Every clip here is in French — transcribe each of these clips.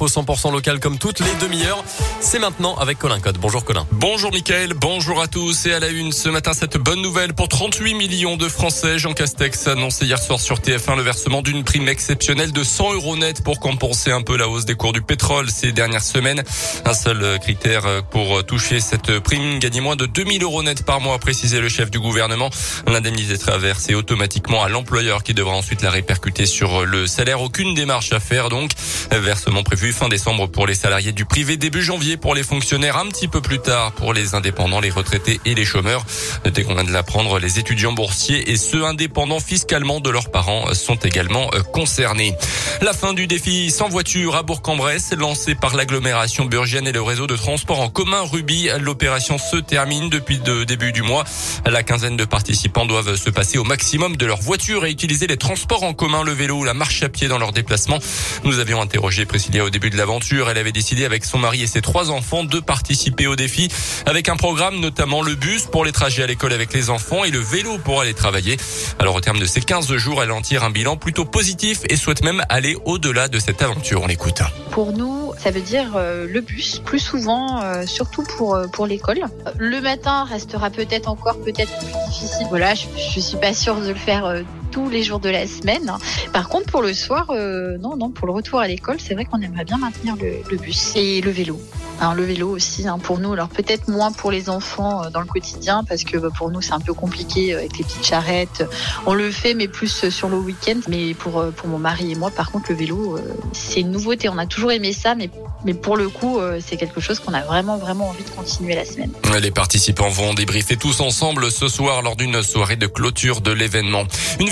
Au 100% local comme toutes les demi-heures. C'est maintenant avec Colin Code. Bonjour Colin. Bonjour Mickaël, bonjour à tous. Et à la une ce matin, cette bonne nouvelle pour 38 millions de Français. Jean Castex a annoncé hier soir sur TF1 le versement d'une prime exceptionnelle de 100 euros net pour compenser un peu la hausse des cours du pétrole ces dernières semaines. Un seul critère pour toucher cette prime, gagner moins de 2000 euros net par mois, a précisé le chef du gouvernement. L'indemnité sera versée automatiquement à l'employeur qui devra ensuite la répercuter sur le salaire. Aucune démarche à faire donc. Versement prévu fin décembre pour les salariés du privé, début janvier pour les fonctionnaires, un petit peu plus tard pour les indépendants, les retraités et les chômeurs. Dès qu'on vient de l'apprendre, les étudiants boursiers et ceux indépendants fiscalement de leurs parents sont également euh, concernés. La fin du défi sans voiture à Bourg-en-Bresse, lancé par l'agglomération burgienne et le réseau de transport en commun Ruby. L'opération se termine depuis le début du mois. La quinzaine de participants doivent se passer au maximum de leur voiture et utiliser les transports en commun, le vélo ou la marche à pied dans leur déplacement. Nous avions interrogé Priscilla au début de l'aventure. Elle avait décidé avec son mari et ses trois enfants de participer au défi avec un programme notamment le bus pour les trajets à l'école avec les enfants et le vélo pour aller travailler. Alors au terme de ces 15 jours, elle en tire un bilan plutôt positif et souhaite même aller au-delà de cette aventure. On l'écoute. Pour nous, ça veut dire euh, le bus, plus souvent, euh, surtout pour euh, l'école. Le matin restera peut-être encore peut-être plus difficile. Voilà, je, je suis pas sûre de le faire tous les jours de la semaine. Par contre, pour le soir, euh, non, non, pour le retour à l'école, c'est vrai qu'on aimerait bien maintenir le, bus et le vélo. Hein, le vélo aussi, hein, pour nous, alors peut-être moins pour les enfants euh, dans le quotidien, parce que bah, pour nous, c'est un peu compliqué euh, avec les petites charrettes. On le fait, mais plus sur le week-end. Mais pour, pour mon mari et moi, par contre, le vélo, c'est une nouveauté. On a toujours aimé ça, mais, mais pour le coup, c'est quelque chose qu'on a vraiment, vraiment envie de continuer la semaine. Les participants vont débriefer tous ensemble ce soir lors d'une soirée de clôture de l'événement.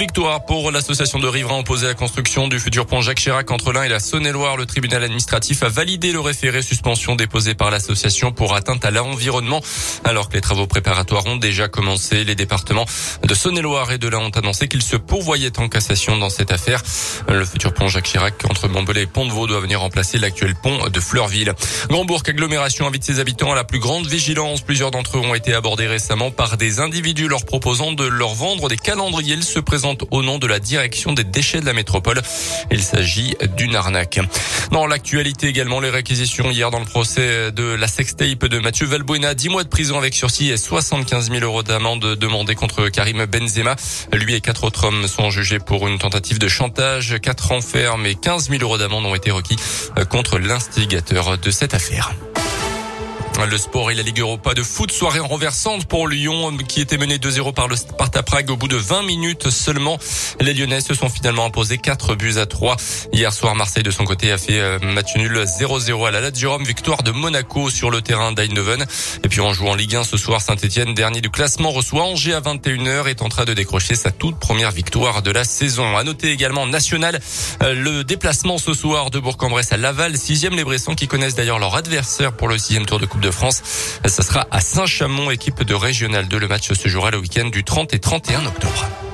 Victoire pour l'association de riverains opposés à la construction du futur pont Jacques Chirac entre l'Ain et la Saône-et-Loire. Le tribunal administratif a validé le référé suspension déposé par l'association pour atteinte à l'environnement. Alors que les travaux préparatoires ont déjà commencé, les départements de Saône-et-Loire et de l'Ain ont annoncé qu'ils se pourvoyaient en cassation dans cette affaire. Le futur pont Jacques Chirac entre Montbellet et Pont-de-Vaux doit venir remplacer l'actuel pont de Fleurville. Grandbourg agglomération invite ses habitants à la plus grande vigilance. Plusieurs d'entre eux ont été abordés récemment par des individus leur proposant de leur vendre des calendriers. Ils se présentent au nom de la direction des déchets de la métropole. Il s'agit d'une arnaque. Dans l'actualité également, les réquisitions hier dans le procès de la sextape de Mathieu Valbuena. 10 mois de prison avec sursis et 75 000 euros d'amende demandés contre Karim Benzema. Lui et quatre autres hommes sont jugés pour une tentative de chantage. Quatre ans ferme et 15 000 euros d'amende ont été requis contre l'instigateur de cette affaire. Le sport et la Ligue Europa de foot, soirée renversante pour Lyon qui était mené 2-0 par le Sparta Prague au bout de 20 minutes seulement. Les Lyonnais se sont finalement imposés 4 buts à 3. Hier soir, Marseille de son côté a fait euh, match nul 0-0 à la Lazio Rome, victoire de Monaco sur le terrain d'Eindhoven. Et puis en Ligue 1 ce soir, Saint-Etienne, dernier du classement, reçoit Angers à 21h est en train de décrocher sa toute première victoire de la saison. À noter également national euh, le déplacement ce soir de Bourg-en-Bresse à Laval, sixième les Bressons qui connaissent d'ailleurs leur adversaire pour le sixième tour de Coupe de France. Ça sera à Saint-Chamond, équipe de Régional 2. Le match se jouera le week-end du 30 et 31 octobre.